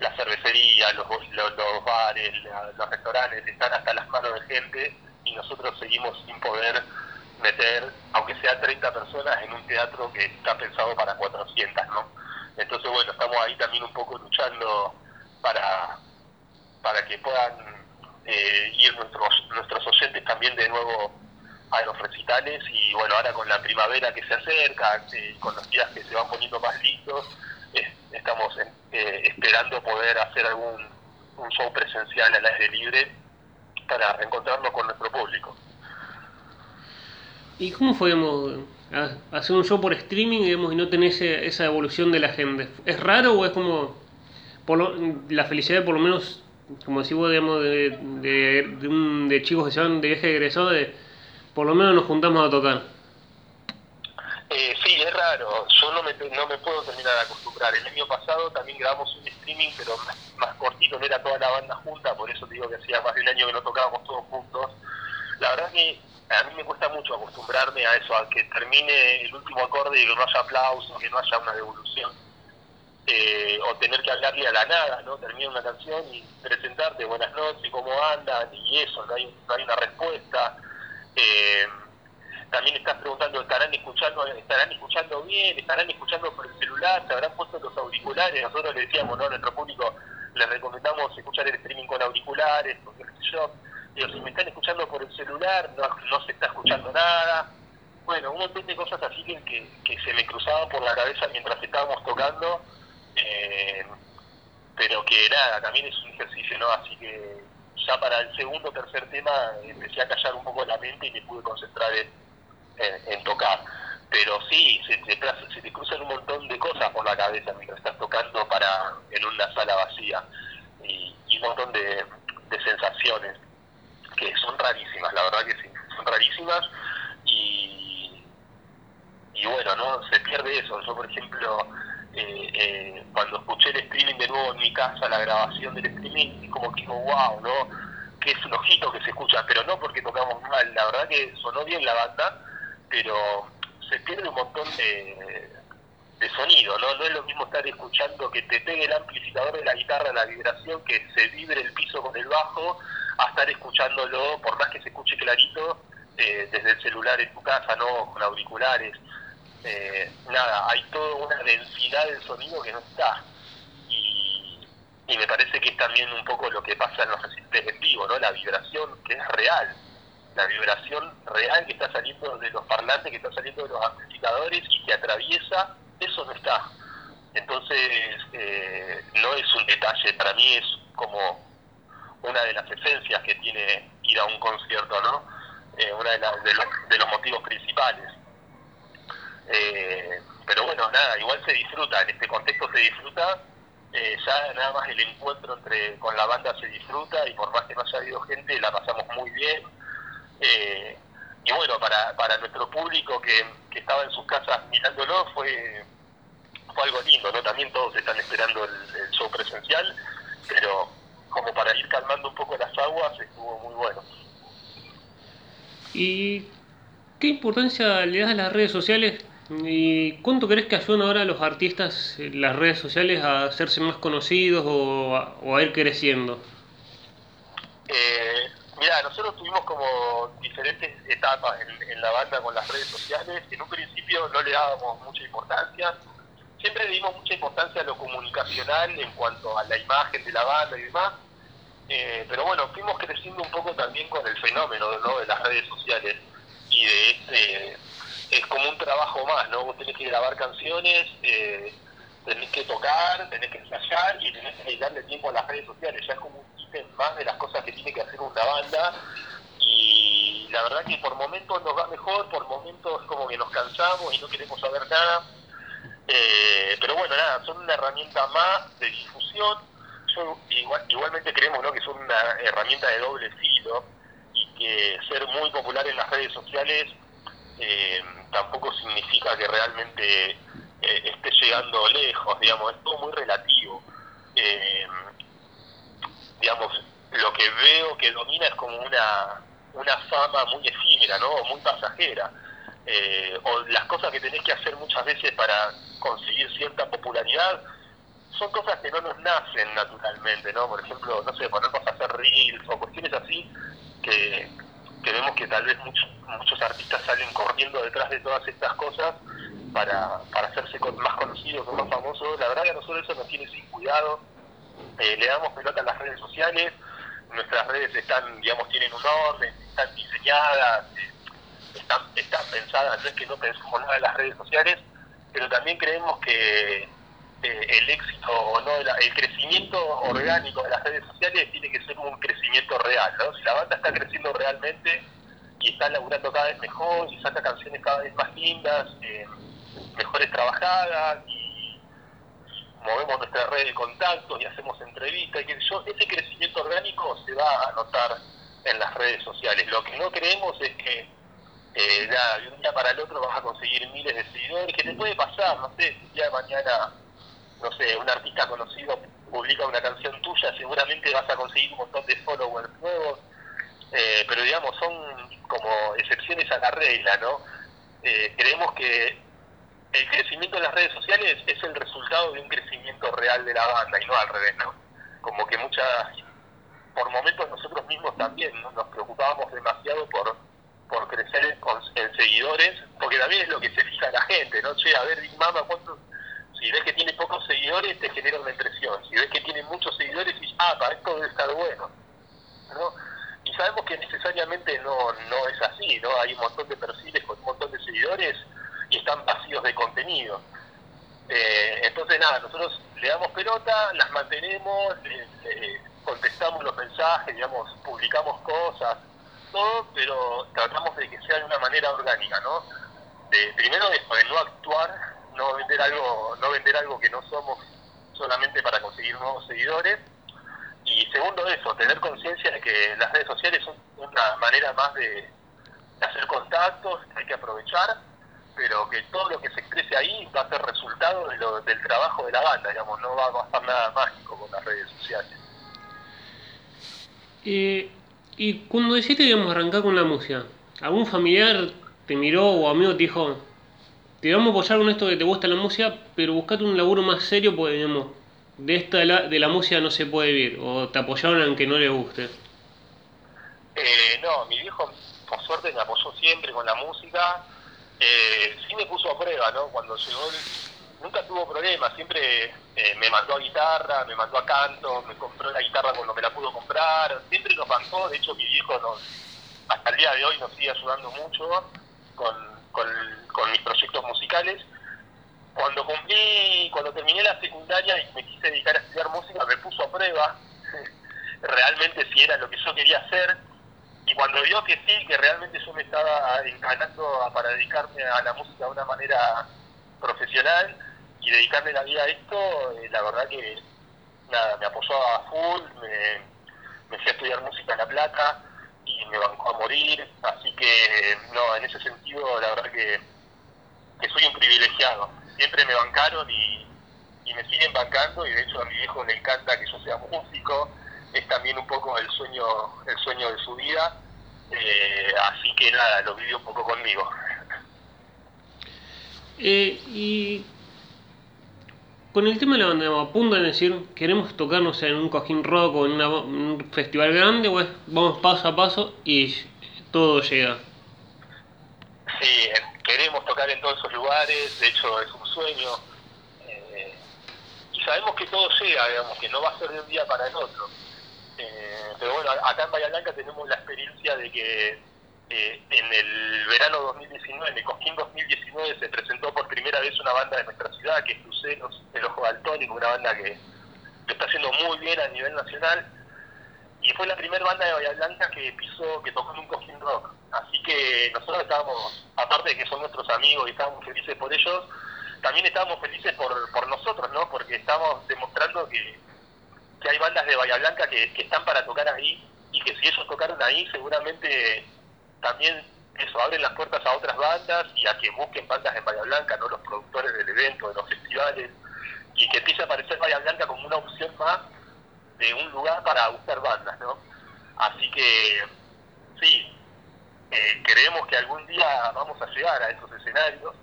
la cervecería, los, los, bares, los restaurantes están hasta las manos de gente y nosotros seguimos sin poder meter, aunque sea 30 personas, en un teatro que está pensado para 400, ¿no? Entonces, bueno, estamos ahí también un poco luchando para, para que puedan eh, ir nuestros, nuestros oyentes también de nuevo a los recitales y bueno, ahora con la primavera que se acerca, eh, con los días que se van poniendo más estamos eh, esperando poder hacer algún un show presencial al aire libre para reencontrarnos con nuestro público. ¿Y cómo fue hacer un show por streaming digamos, y no tener esa evolución de la gente? ¿Es raro o es como por la felicidad por lo menos, como decís vos, digamos, de, de, de, chicos que se van de viaje egresado, de por lo menos nos juntamos a tocar? Eh, sí, es raro. Yo no me, no me puedo terminar de acostumbrar. El año pasado también grabamos un streaming, pero más, cortito, no era toda la banda junta, por eso te digo que hacía más de un año que no tocábamos todos juntos. La verdad que a mí me cuesta mucho acostumbrarme a eso, a que termine el último acorde y que no haya aplausos, que no haya una devolución. Eh, o tener que hablarle a la nada, ¿no? Termina una canción y presentarte, buenas noches, cómo andan, y eso, no hay, no hay una respuesta. Eh, también estás preguntando, ¿estarán escuchando, estarán escuchando bien? ¿Estarán escuchando por el celular? ¿Se habrán puesto los auriculares? Nosotros le decíamos, ¿no? A nuestro público les recomendamos escuchar el streaming con auriculares, porque yo. Digo, si me están escuchando por el celular, no, no se está escuchando nada. Bueno, un montón de cosas así que, que, se me cruzaban por la cabeza mientras estábamos tocando. Eh, pero que nada, también es un ejercicio, ¿no? Así que ya para el segundo o tercer tema empecé a callar un poco la mente y me pude concentrar en, tocar. Pero sí, se te, se te cruzan un montón de cosas por la cabeza mientras estás tocando para en una sala vacía y, un montón de, sensaciones que son rarísimas, la verdad que sí, son rarísimas y, y bueno, ¿no? Se pierde eso. Yo, por ejemplo, eh, eh, cuando escuché el streaming de nuevo en mi casa, la grabación del streaming, como que digo, wow, ¿no? Que flojito que se escucha, pero no porque tocamos mal, la verdad que sonó bien la banda, pero se pierde un montón de, de sonido, ¿no? No es lo mismo estar escuchando que te pegue el amplificador de la guitarra, la vibración, que se vibre el piso con el bajo, a estar escuchándolo, por más que se escuche clarito, eh, desde el celular en tu casa, ¿no? Con auriculares. Eh, nada, hay toda una densidad del sonido que no está. Y, me parece que es también un poco lo que pasa en los recitales en vivo, ¿no? La vibración que es real, la vibración real que está saliendo de los parlantes, que está saliendo de los amplificadores y que atraviesa, eso no está. Entonces, eh, no es un detalle, para mí es como una de las esencias que tiene ir a un concierto, ¿no? Eh, una de, los motivos principales. Eh, pero bueno, nada, igual se disfruta, en este contexto se disfruta, eh, ya nada más el encuentro entre con la banda se disfruta y por más que no haya habido gente, la pasamos muy bien. Eh, y bueno, para, para nuestro público que, que estaba en sus casas mirándolo fue, fue algo lindo, ¿no? También todos están esperando el, show presencial, pero como para ir calmando un poco las aguas estuvo muy bueno. ¿Y qué importancia le das a las redes sociales ¿Y cuánto crees que ayudan ahora a los artistas las redes sociales a hacerse más conocidos o a, ir creciendo? Eh, mira, nosotros tuvimos como diferentes etapas en, la banda con las redes sociales. En un principio no le dábamos mucha importancia. Siempre le dimos mucha importancia a lo comunicacional en cuanto a la imagen de la banda y demás. Eh, pero bueno, fuimos creciendo un poco también con el fenómeno ¿no? de las redes sociales y de este es como un trabajo más, ¿no? Vos tenés que grabar canciones, eh, tenés que tocar, tenés que ensayar y tenés que darle tiempo a las redes sociales. Ya es como un ítem más de las cosas que tiene que hacer una banda. Y la verdad que por momentos nos va mejor, por momentos como que nos cansamos y no queremos saber nada. Eh, pero bueno, nada, son una herramienta más de difusión. Igualmente creemos ¿no? que son una herramienta de doble filo y que ser muy popular en las redes sociales eh, tampoco significa que realmente eh, esté llegando lejos, digamos, es todo muy relativo. Eh, digamos, lo que veo que domina es como una, una fama muy efímera, ¿no? muy pasajera. O las cosas que tenés que hacer muchas veces para conseguir cierta popularidad son cosas que no nos nacen naturalmente, ¿no? Por ejemplo, no sé, ponernos a hacer reels o cuestiones así que, que vemos que tal vez muchos, muchos artistas salen corriendo detrás de todas estas cosas para, para hacerse más conocidos, más famosos. La verdad que a nosotros eso nos tiene sin cuidado. Eh, le damos pelota a las redes sociales, nuestras redes están, digamos, tienen un orden, están diseñadas, eh, están, están pensadas, no es que no pensemos nada en las redes sociales, pero también creemos que eh, el éxito o no, el crecimiento orgánico de las redes sociales tiene que ser un crecimiento real, ¿no? Si la banda está creciendo realmente y está laburando cada vez mejor y saca canciones cada vez más lindas, eh, mejores trabajadas y movemos nuestra red de contactos y hacemos entrevistas y que yo, ese crecimiento orgánico se va a notar en las redes sociales. Lo que no creemos es que eh, de un día para el otro vas a conseguir miles de seguidores, que te puede pasar, no sé, si día de mañana no sé, un artista conocido publica una canción tuya, seguramente vas a conseguir un montón de followers nuevos, eh, pero digamos, son como excepciones a la regla, ¿no? Eh, creemos que el crecimiento de las redes sociales es el resultado de un crecimiento real de la banda y no al revés, ¿no? Como que muchas, por momentos nosotros mismos también nos preocupábamos demasiado por por crecer en, seguidores, porque también es lo que se fija la gente, ¿no? Che, a ver, Big Mama, ¿cuántos si ves que tiene pocos seguidores, te genera una impresión. Si ves que tiene muchos seguidores, dices, ah, para esto debe estar bueno. ¿no? Y sabemos que necesariamente no, no es así, ¿no? Hay un montón de perfiles con un montón de seguidores y están vacíos de contenido. Eh, entonces, nada, nosotros le damos pelota, las mantenemos, contestamos los mensajes mensaje, digamos, publicamos cosas, todo, pero tratamos de que sea de una manera orgánica, ¿no? De, primero de no actuar, no vender algo, no vender algo que no somos solamente para conseguir nuevos seguidores. Y segundo eso, tener conciencia de que las redes sociales son una manera más de, hacer contactos, hay que aprovechar, pero que todo lo que se exprese ahí va a ser resultado del trabajo de la banda, digamos, no va a pasar nada mágico con las redes sociales. Y cuando decidiste, digamos, arrancar con la música, ¿algún familiar te miró o amigo te dijo, te vamos a apoyar con esto que te gusta la música, pero buscate un laburo más serio porque, digamos, de esta de la, de la música no se puede vivir, o te apoyaron aunque no le guste? Eh, no, mi viejo, por suerte, me apoyó siempre con la música. Eh, sí me puso a prueba, ¿no? Cuando llegó, nunca tuvo problemas, siempre eh, me mandó a guitarra, me mandó a canto, me compró la guitarra cuando me la pudo comprar, siempre nos bancó, de hecho mi viejo nos, hasta el día de hoy nos sigue ayudando mucho con, con, mis proyectos musicales. Cuando cumplí, cuando terminé la secundaria y me quise dedicar a estudiar música, me puso a prueba realmente si era lo que yo quería hacer. Y cuando vio que sí, que realmente yo me estaba encanando para dedicarme a la música de una manera profesional y dedicarme la vida a esto, eh, la verdad que nada, me apoyó a full, me fui a estudiar música en La Plata y me bancó a morir, así que no, en ese sentido la verdad que, que soy un privilegiado. Siempre me bancaron y, y me siguen bancando y de hecho a mi viejo le encanta que yo sea músico, es también un poco el sueño, el sueño de su vida, eh, así que nada, lo vive un poco conmigo. Eh, y con el tema de la banda, apuntan a decir, queremos tocarnos en un cojín rock o en una- un festival grande, o es, vamos paso a paso y todo llega. Sí, en- queremos tocar en todos esos lugares, de hecho es un sueño. eh, y sabemos que todo llega, digamos, que no va a ser de un día para el otro. Eh, pero bueno, acá en Bahía Blanca tenemos la experiencia de que eh, en el verano 2019, en el Cosquín 2019, se presentó por primera vez una banda de nuestra ciudad, que es Luceros, el Ojo Daltónico, una banda que lo está haciendo muy bien a nivel nacional. Y fue la primera banda de Bahía Blanca que pisó, que tocó en un Cosquín Rock. Así que nosotros estábamos, aparte de que son nuestros amigos y estábamos felices por ellos, también estábamos felices por, por nosotros, ¿no? Porque estamos demostrando que, que hay bandas de Bahía Blanca que, que están para tocar ahí y que si ellos tocaron ahí seguramente también eso abren las puertas a otras bandas y a que busquen bandas en Bahía Blanca, no los productores del evento, de los festivales, y que empiece a aparecer Bahía Blanca como una opción más de un lugar para buscar bandas, ¿no? Así que sí, eh, creemos que algún día vamos a llegar a esos escenarios,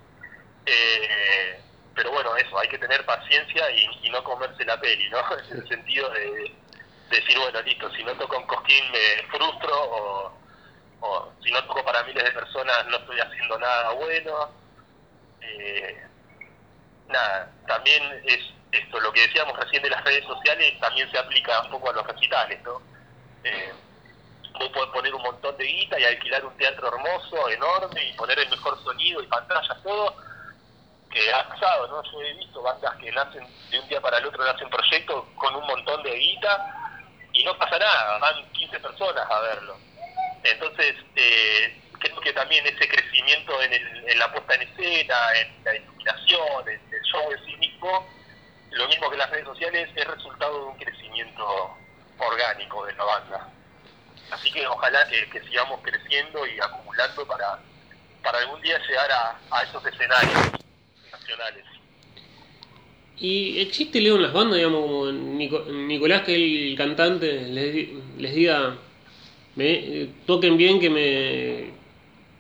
eh, pero bueno, eso, hay que tener paciencia y, y no comerse la peli, ¿no? En el sentido de, de decir, bueno, listo, si no toco en Cosquín me frustro o, o si no toco para miles de personas no estoy haciendo nada bueno. Eh, nada, también es esto, lo que decíamos recién de las redes sociales, también se aplica un poco a los recitales, ¿no? Eh, vos podés poner un montón de guita y alquilar un teatro hermoso, enorme, y poner el mejor sonido y pantallas, todo, que ha pasado, ¿no? Yo he visto bandas que nacen de un día para el otro, nacen proyectos con un montón de guita, y no pasa nada, van 15 personas a verlo. Entonces, eh, creo que también ese crecimiento en, el- en la puesta en escena, en la iluminación, en el show en sí mismo, lo mismo que las redes sociales, es resultado de un crecimiento orgánico de la banda. Así que ojalá que, sigamos creciendo y acumulando para, para algún día llegar a, a esos escenarios nacionales. Y existe Leo en las bandas, digamos, Nico- Nicolás, que el cantante, les, les diga, me, toquen bien que me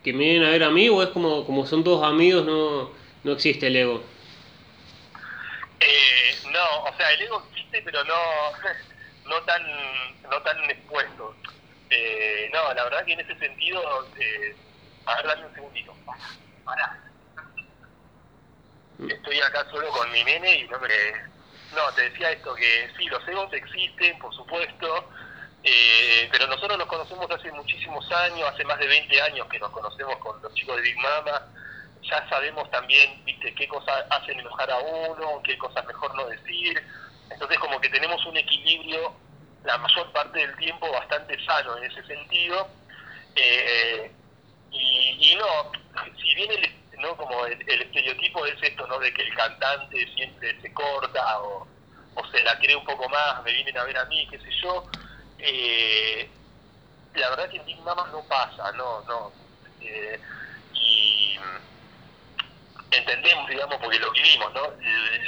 que me vienen a ver a mí, o es como, como son todos amigos, no, no existe el ego. Eh, no, o sea, el ego existe, pero no, no tan, no tan expuesto. Eh, no, la verdad que en ese sentido, eh, a ver, dame un segundito. Pará. Estoy acá solo con mi nene y no me... No, te decía esto, que sí, los egos existen, por supuesto, eh, pero nosotros nos conocemos hace muchísimos años, hace más de 20 años que nos conocemos con los chicos de Big Mama, ya sabemos también, viste, qué cosas hacen enojar a uno, qué cosas mejor no decir, entonces como que tenemos un equilibrio la mayor parte del tiempo bastante sano en ese sentido. Eh, y, no, si bien el, ¿no? como el, estereotipo es esto, ¿no? De que el cantante siempre se corta o, se la cree un poco más, me vienen a ver a mí, qué sé yo. Eh, la verdad que en Big Mama no pasa, no, no. Eh, y entendemos, digamos, porque lo vivimos, ¿no?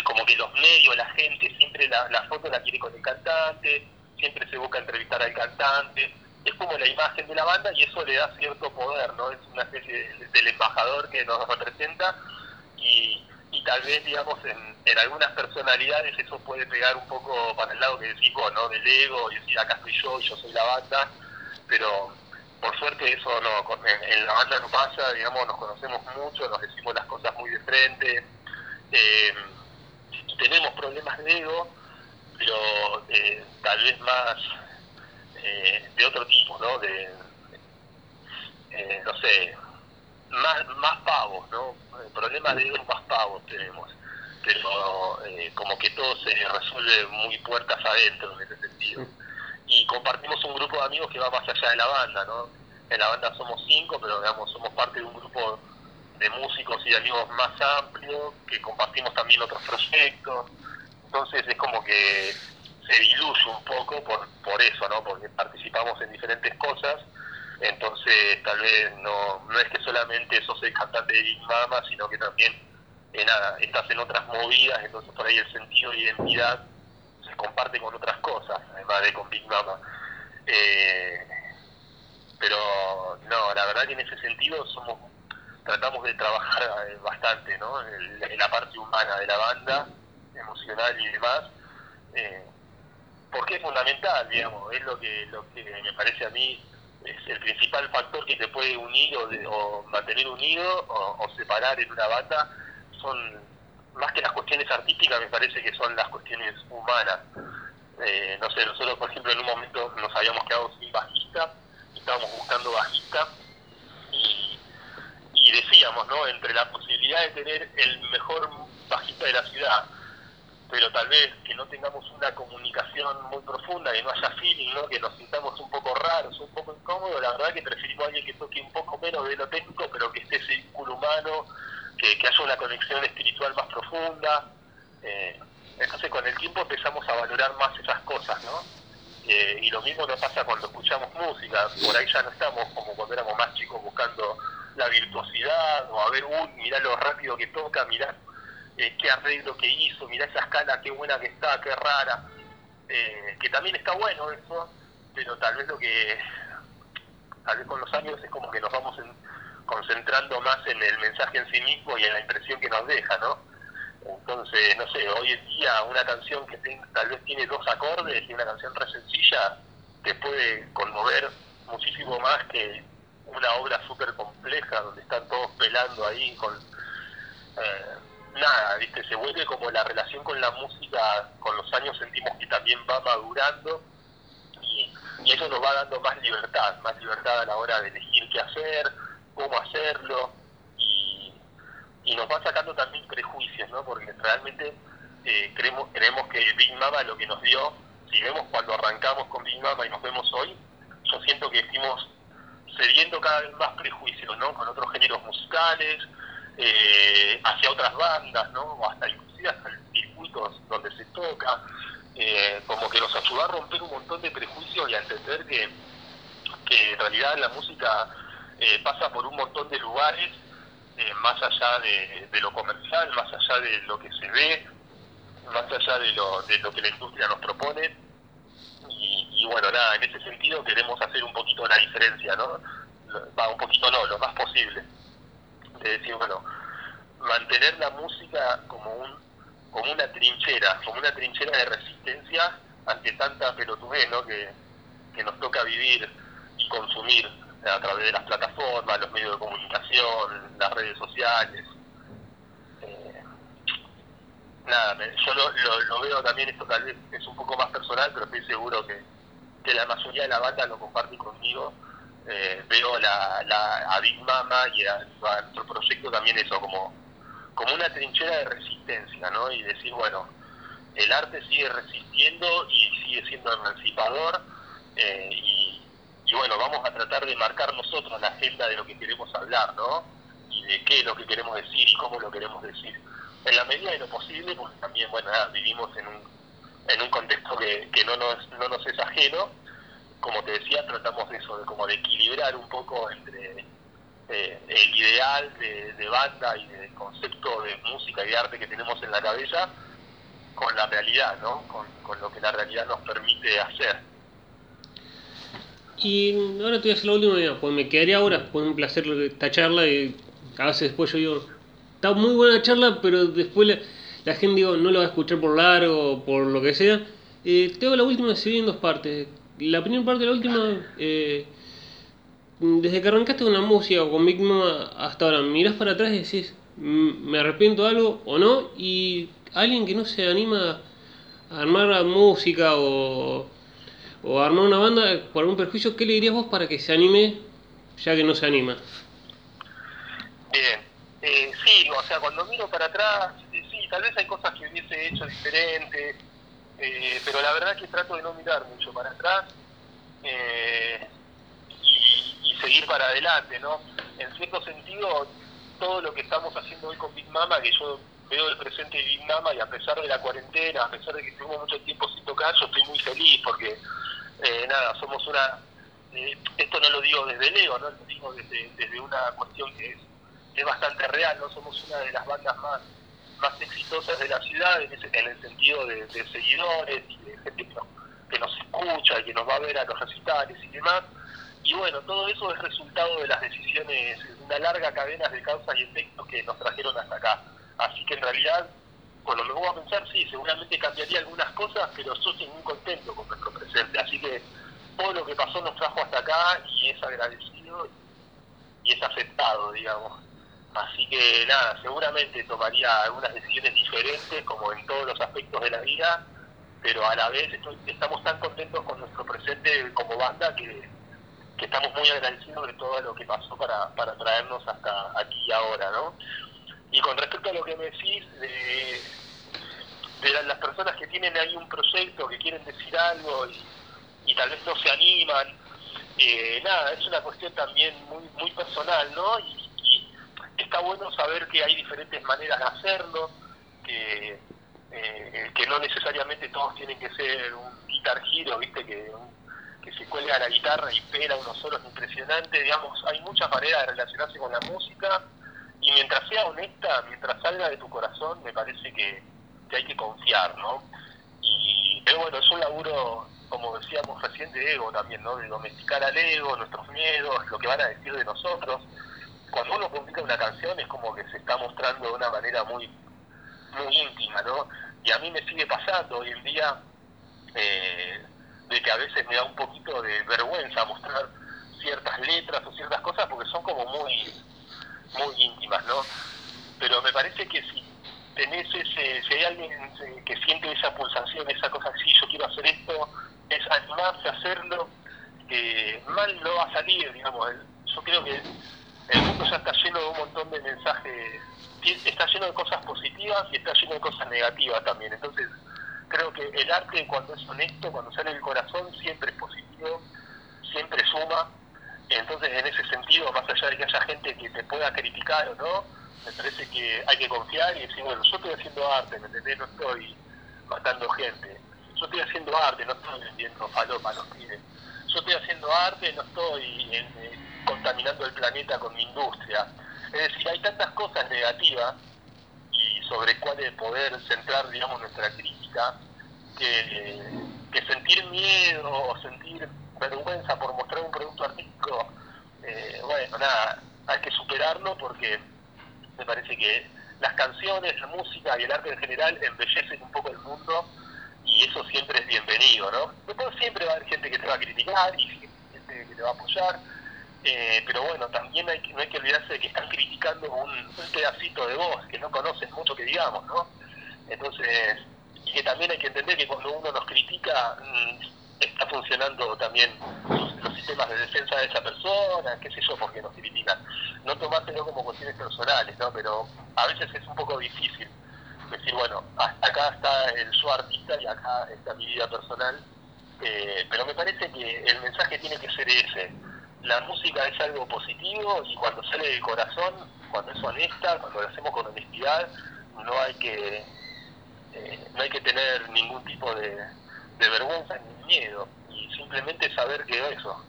Como que los medios, la gente, siempre la, la foto la quiere con el cantante, siempre se busca entrevistar al cantante, es como la imagen de la banda y eso le da cierto poder, ¿no? Es una especie del embajador que nos representa y, y tal vez, digamos, en, en, algunas personalidades eso puede pegar un poco para el lado que decís vos, ¿no? Del ego y decir, acá estoy yo yo soy la banda, pero por suerte eso no, en, la banda no pasa, digamos, nos conocemos mucho, nos decimos las cosas muy de frente, eh, tenemos problemas de ego, pero eh, tal vez más eh, de otro tipo, ¿no? De, eh, no sé, más, más pavos, ¿no? Problemas de ego más pavos tenemos, pero como que todo se resuelve muy puertas adentro en ese sentido. Y compartimos un grupo de amigos que va más allá de la banda, ¿no? En la banda somos cinco, pero digamos, somos parte de un grupo de músicos y de amigos más amplio, que compartimos también otros proyectos entonces es como que se diluye un poco por, por eso, ¿no? Porque participamos en diferentes cosas, entonces tal vez no, no es que solamente sos el cantante de Big Mama, sino que también eh, nada, estás en otras movidas, entonces por ahí el sentido de identidad se comparte con otras cosas, además de con Big Mama. Eh, pero no, la verdad que en ese sentido somos tratamos de trabajar eh, bastante ¿no? en la parte humana de la banda emocional y demás, eh, porque es fundamental, digamos, es lo que, lo que me parece a mí es el principal factor que te puede unir o, o mantener unido o, separar en una banda, son más que las cuestiones artísticas, me parece que son las cuestiones humanas. Eh, no sé, nosotros por ejemplo en un momento nos habíamos quedado sin bajista, estábamos buscando bajista y, y decíamos, ¿no? Entre la posibilidad de tener el mejor bajista de la ciudad, pero tal vez que no tengamos una comunicación muy profunda, que no haya feeling, ¿no? que nos sintamos un poco raros, un poco incómodos, la verdad que preferimos a alguien que toque un poco menos de lo técnico, pero que esté ese vínculo humano, que, haya una conexión espiritual más profunda. Eh, entonces con el tiempo empezamos a valorar más esas cosas, ¿no? Eh, y lo mismo nos pasa cuando escuchamos música, por ahí ya no estamos como cuando éramos más chicos buscando la virtuosidad o a ver, uy, mirá lo rápido que toca, mirá eh, qué arreglo que hizo, mirá esa escala, qué buena que está, qué rara, eh, que también está bueno eso, pero tal vez lo que, tal vez con los años es como que nos vamos concentrando más en el mensaje en sí mismo y en la impresión que nos deja, ¿no? Entonces, no sé, hoy en día una canción que tal vez tiene dos acordes y una canción re sencilla te puede conmover muchísimo más que una obra súper compleja donde están todos pelando ahí con... Eh, nada, ¿viste? Se vuelve como la relación con la música, con los años sentimos que también va madurando y, eso nos va dando más libertad, más libertad a la hora de elegir qué hacer, cómo hacerlo y, y nos va sacando también prejuicios, ¿no? Porque realmente eh, creemos, creemos que Big Mama lo que nos dio, si vemos cuando arrancamos con Big Mama y nos vemos hoy, yo siento que estamos cediendo cada vez más prejuicios, ¿no? Con otros géneros musicales, eh, hacia otras bandas, ¿no? Hasta inclusive hasta circuitos donde se toca, eh, como que nos ayuda a romper un montón de prejuicios y a entender que, que en realidad la música eh, pasa por un montón de lugares, más allá de, de, lo comercial, más allá de lo que se ve, más allá de lo, de lo que la industria nos propone. Y, y bueno, nada, en ese sentido queremos hacer un poquito la diferencia, ¿no? Va, un poquito no, lo más posible de decir, bueno, mantener la música como un como una trinchera, como una trinchera de resistencia ante tanta pelotudez ¿no? que, que nos toca vivir y consumir a través de las plataformas, los medios de comunicación, las redes sociales. Eh, nada, yo lo, lo, veo también, esto tal vez es un poco más personal, pero estoy seguro que, que la mayoría de la banda lo comparte conmigo eh, veo la, la, a Big Mama y a, nuestro proyecto también eso, como, como una trinchera de resistencia, ¿no? Y decir, bueno, el arte sigue resistiendo y sigue siendo emancipador eh, y, y, bueno, vamos a tratar de marcar nosotros la agenda de lo que queremos hablar, ¿no? Y de qué es lo que queremos decir y cómo lo queremos decir. En la medida de lo posible, porque también, bueno, vivimos en un, en un contexto que, que no, nos, no nos es ajeno, como te decía, tratamos de eso, de como de equilibrar un poco entre eh, el ideal de, banda y de concepto de música y de arte que tenemos en la cabeza con la realidad, ¿no? Con, lo que la realidad nos permite hacer. Y ahora te voy a hacer la última, pues me quedaría ahora, fue un placer esta charla y a veces después yo digo, está muy buena charla, pero después la, gente digo, no lo va a escuchar por largo por lo que sea. Eh, te hago la última, se en dos partes. La primera parte de la última, eh, desde que arrancaste con la música o con Mama hasta ahora, mirás para atrás y decís, mm, me arrepiento algo o no, y alguien que no se anima a armar música o, o a armar una banda por algún perjuicio, ¿qué le dirías vos para que se anime ya que no se anima? Bien, eh, sí, o sea, cuando miro para atrás, sí, tal vez hay cosas que hubiese hecho diferentes, eh, pero la verdad que trato de no mirar mucho para atrás. Eh, seguir para adelante, ¿no? En cierto sentido, todo lo que estamos haciendo hoy con Big Mama, que yo veo el presente de Big Mama y a pesar de la cuarentena, a pesar de que estuvimos mucho tiempo sin tocar, yo estoy muy feliz porque, eh, nada, somos una... Eh, esto no lo digo desde el ego, ¿no? Lo digo desde, desde una cuestión que es, es bastante real, ¿no? Somos una de las bandas más más exitosas de la ciudad en, en el sentido de, seguidores y de gente que nos, que nos escucha y que nos va a ver a los recitales y demás y bueno, todo eso es resultado de las decisiones, una larga cadena de causas y efectos que nos trajeron hasta acá. Así que en realidad, cuando me voy a pensar, sí, seguramente cambiaría algunas cosas, pero yo estoy muy contento con nuestro presente. Así que todo lo que pasó nos trajo hasta acá y es agradecido y es aceptado, digamos. Así que nada, seguramente tomaría algunas decisiones diferentes, como en todos los aspectos de la vida, pero a la vez estamos tan contentos con nuestro presente como banda que que estamos muy agradecidos de todo lo que pasó para, para traernos hasta aquí y ahora, ¿no? Y con respecto a lo que me decís de, de las personas que tienen ahí un proyecto, que quieren decir algo y, y tal vez no se animan, eh, nada, es una cuestión también muy, muy personal, ¿no? Y, está bueno saber que hay diferentes maneras de hacerlo, que, eh, que no necesariamente todos tienen que ser un guitar giro, ¿viste? Que que se cuelga la guitarra y pega unos solos impresionantes, digamos, hay muchas maneras de relacionarse con la música y mientras sea honesta, mientras salga de tu corazón, me parece que, hay que confiar, ¿no? Y, pero bueno, es un laburo, como decíamos recién, de ego también, ¿no? De domesticar al ego, nuestros miedos, lo que van a decir de nosotros. Cuando uno publica una canción es como que se está mostrando de una manera muy, muy íntima, ¿no? Y a mí me sigue pasando hoy en día, eh, de que a veces me da un poquito de vergüenza mostrar ciertas letras o ciertas cosas porque son como muy muy íntimas, ¿no? Pero me parece que si tenés ese, si hay alguien que siente esa pulsación, esa cosa así, yo quiero hacer esto, es animarse a hacerlo, que mal no va a salir, digamos. Yo creo que el mundo ya está lleno de un montón de mensajes, está lleno de cosas positivas y está lleno de cosas negativas también. Entonces, creo que el arte cuando es honesto, cuando sale del corazón, siempre es positivo, siempre suma. Entonces, en ese sentido, más allá de que haya gente que te pueda criticar o no, me parece que hay que confiar y decir, bueno, yo estoy haciendo arte, ¿me entendés? No estoy matando gente. Yo estoy haciendo arte, no estoy vendiendo falopa a los. Yo estoy haciendo arte, no estoy eh, contaminando el planeta con mi industria. Es decir, hay tantas cosas negativas y sobre cuáles poder centrar, digamos, nuestra crítica, que, sentir miedo o sentir vergüenza por mostrar un producto artístico, eh, bueno, nada, hay que superarlo porque me parece que las canciones, la música y el arte en general embellecen un poco el mundo y eso siempre es bienvenido, ¿no? Después siempre va a haber gente que te va a criticar y gente que te va a apoyar, eh, pero bueno, también hay no hay que olvidarse de que están criticando un, pedacito de voz que no conocen mucho que digamos, ¿no? Entonces, y que también hay que entender que cuando uno nos critica, mm, está funcionando también los, sistemas de defensa de esa persona, qué sé yo, porque nos critican. No tomártelo como cuestiones personales, ¿no? Pero a veces es un poco difícil decir, bueno, hasta acá está el yo artista y acá está mi vida personal Eh, pero me parece que el mensaje tiene que ser ese. La música es algo positivo y cuando sale del corazón, cuando es honesta, cuando lo hacemos con honestidad, no hay que eh, no hay que tener ningún tipo de, vergüenza ni miedo y simplemente saber que eso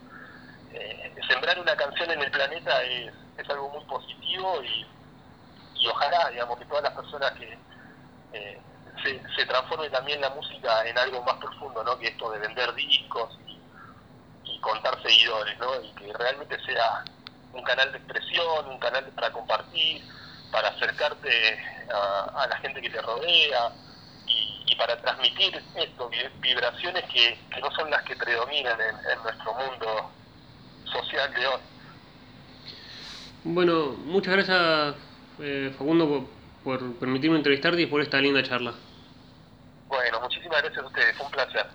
eh, sembrar una canción en el planeta es, es algo muy positivo y, y ojalá digamos que todas las personas que eh, se, se transforme también la música en algo más profundo no que esto de vender discos y, contar seguidores no y que realmente sea un canal de expresión un canal para compartir para acercarte a, a la gente que te rodea y, para transmitir esto, vibraciones que, no son las que predominan en, nuestro mundo social de hoy. Bueno, muchas gracias eh, Facundo por, por permitirme entrevistarte y por esta linda charla. Bueno, muchísimas gracias a ustedes, fue un placer.